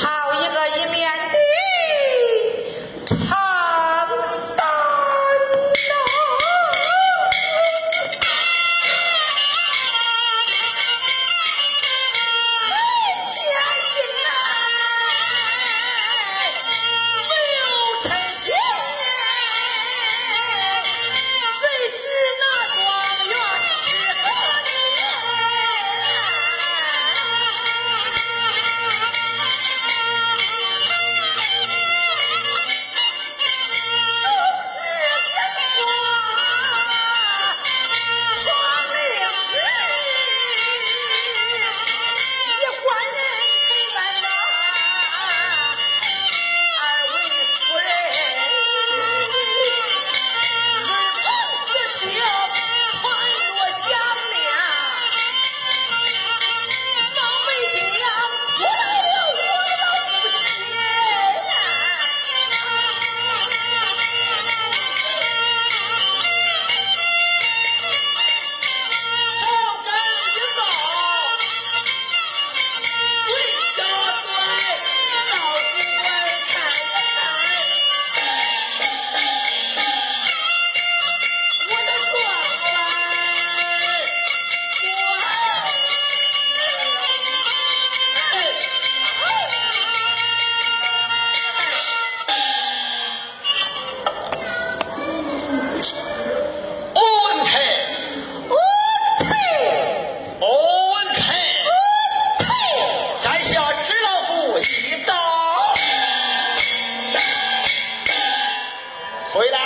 how? You 回来，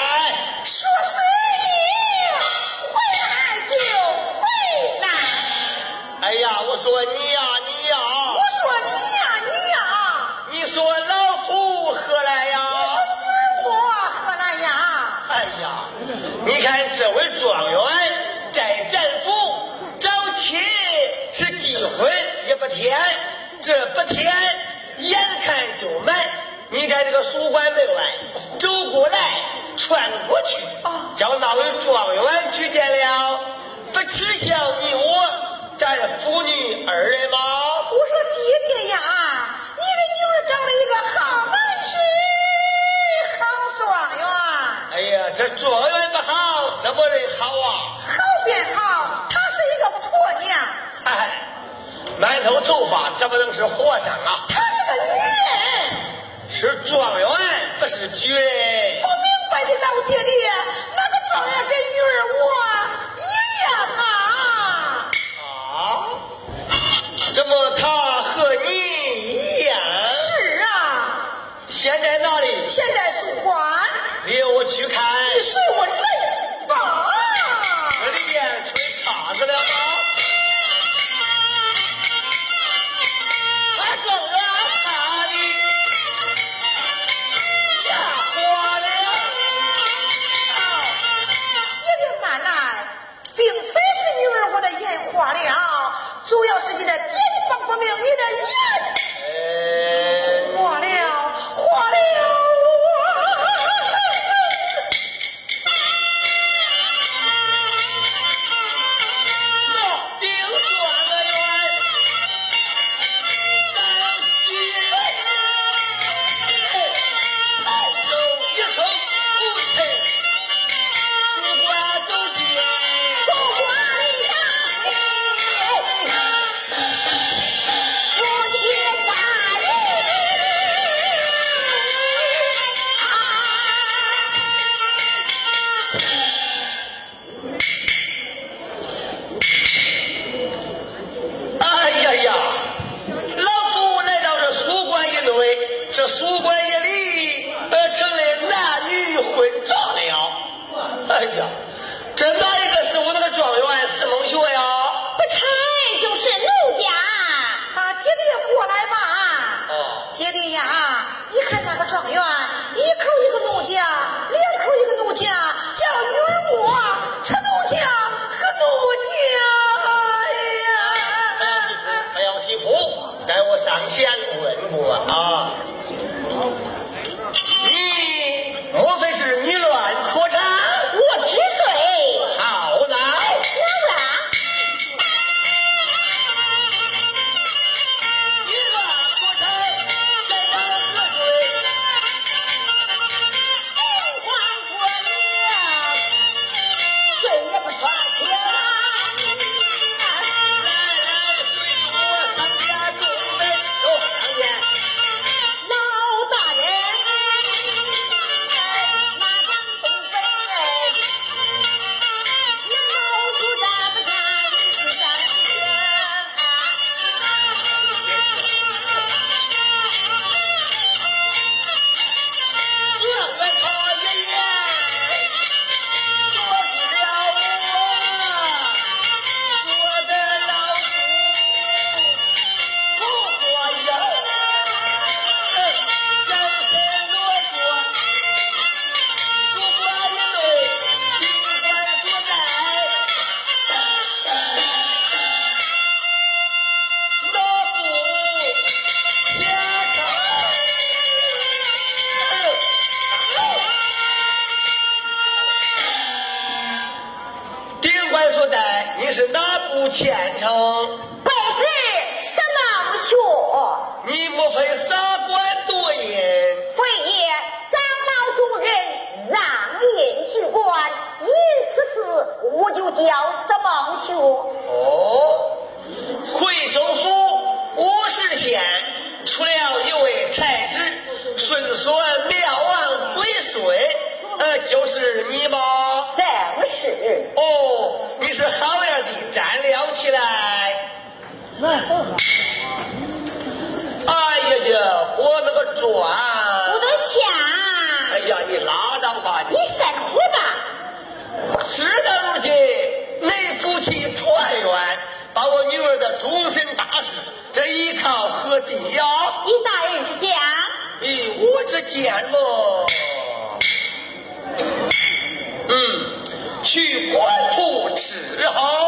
说是你回来就回来。哎呀，我说你呀你呀，我说你呀你呀，你说老夫何来呀？你说女儿何来呀？哎呀，你看这位状元在咱府找亲是既婚也不添，这不添，眼看就满。你看这个书馆门外走过来。传过去，叫那位状元去见了，不耻笑你我咱父女二人吗？我说爹爹呀，你的女儿长了一个好本事，好状元。哎呀，这状元不好，什么人好啊？好便好，她是一个婆娘。嗨，满头头发怎么能是和尚啊？她是个女人，是状元，不是举人。老爹爹，那个状元跟女儿我一样啊。啊？怎么他和你一样？是啊，现在哪里？现在是官。哎，我去。是你的爹的不助没有，你的爷。这书馆一里，呃，成了男女混账了。哎呀，这哪一个是我那个状元石孟学呀？不差，就是奴家。啊，爹爹过来吧。哦。爹爹呀，你看那个状元。称？白子什么学？你莫非三官多银？非也，长老众人让印去官，因此事我就叫什么学？哦，惠州府五十县出了一位才子，顺顺妙王归水，呃，就是你吗？正是。哦，你是好样的，站了起来。哎呀呀，我那个转，我都想，哎呀，你拉倒吧，你生活吧。事到如今，你夫妻团圆，把我女儿的终身大事，这依靠何地呀？以大人之见，以我之见么？嗯，去官途伺候。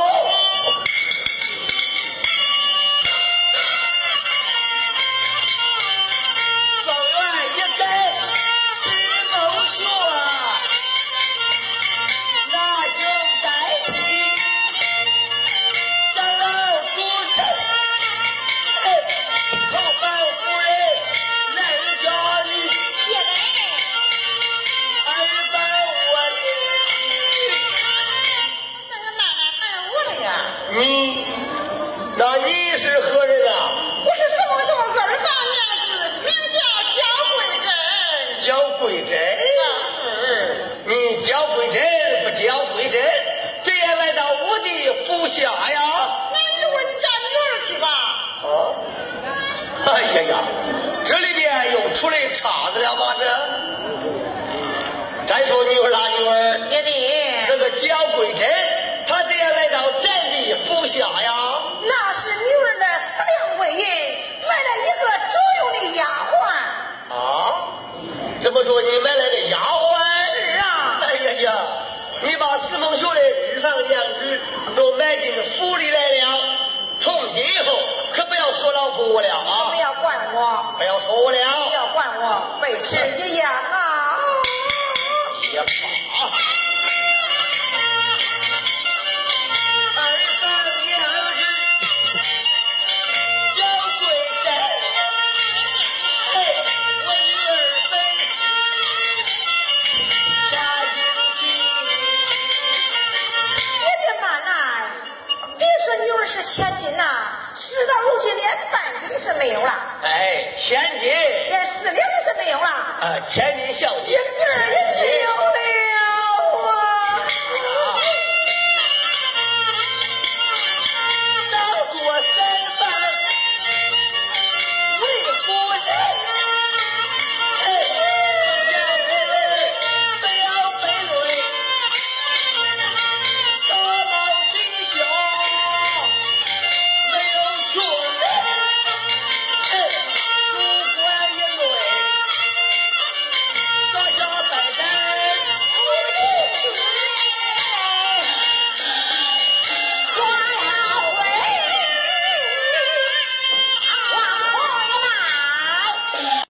呀呀，这里边又出来岔子了吧？这。再说女儿啦，女儿，爹爹，这个焦桂珍，她怎样来到朕的府下呀？那是女儿的思量贵人买了一个周用的丫鬟。啊，这么说你买来的丫鬟？是啊，哎呀呀，你把四梦秀的日房娘子都买进府里了，说老夫我了啊！不要管我，不要说我了。不要管我，被吃一样是千金呐、事到如今连半斤是没有了，哎，千金，连四两也是没有了，啊，千金小姐，一点儿也没有。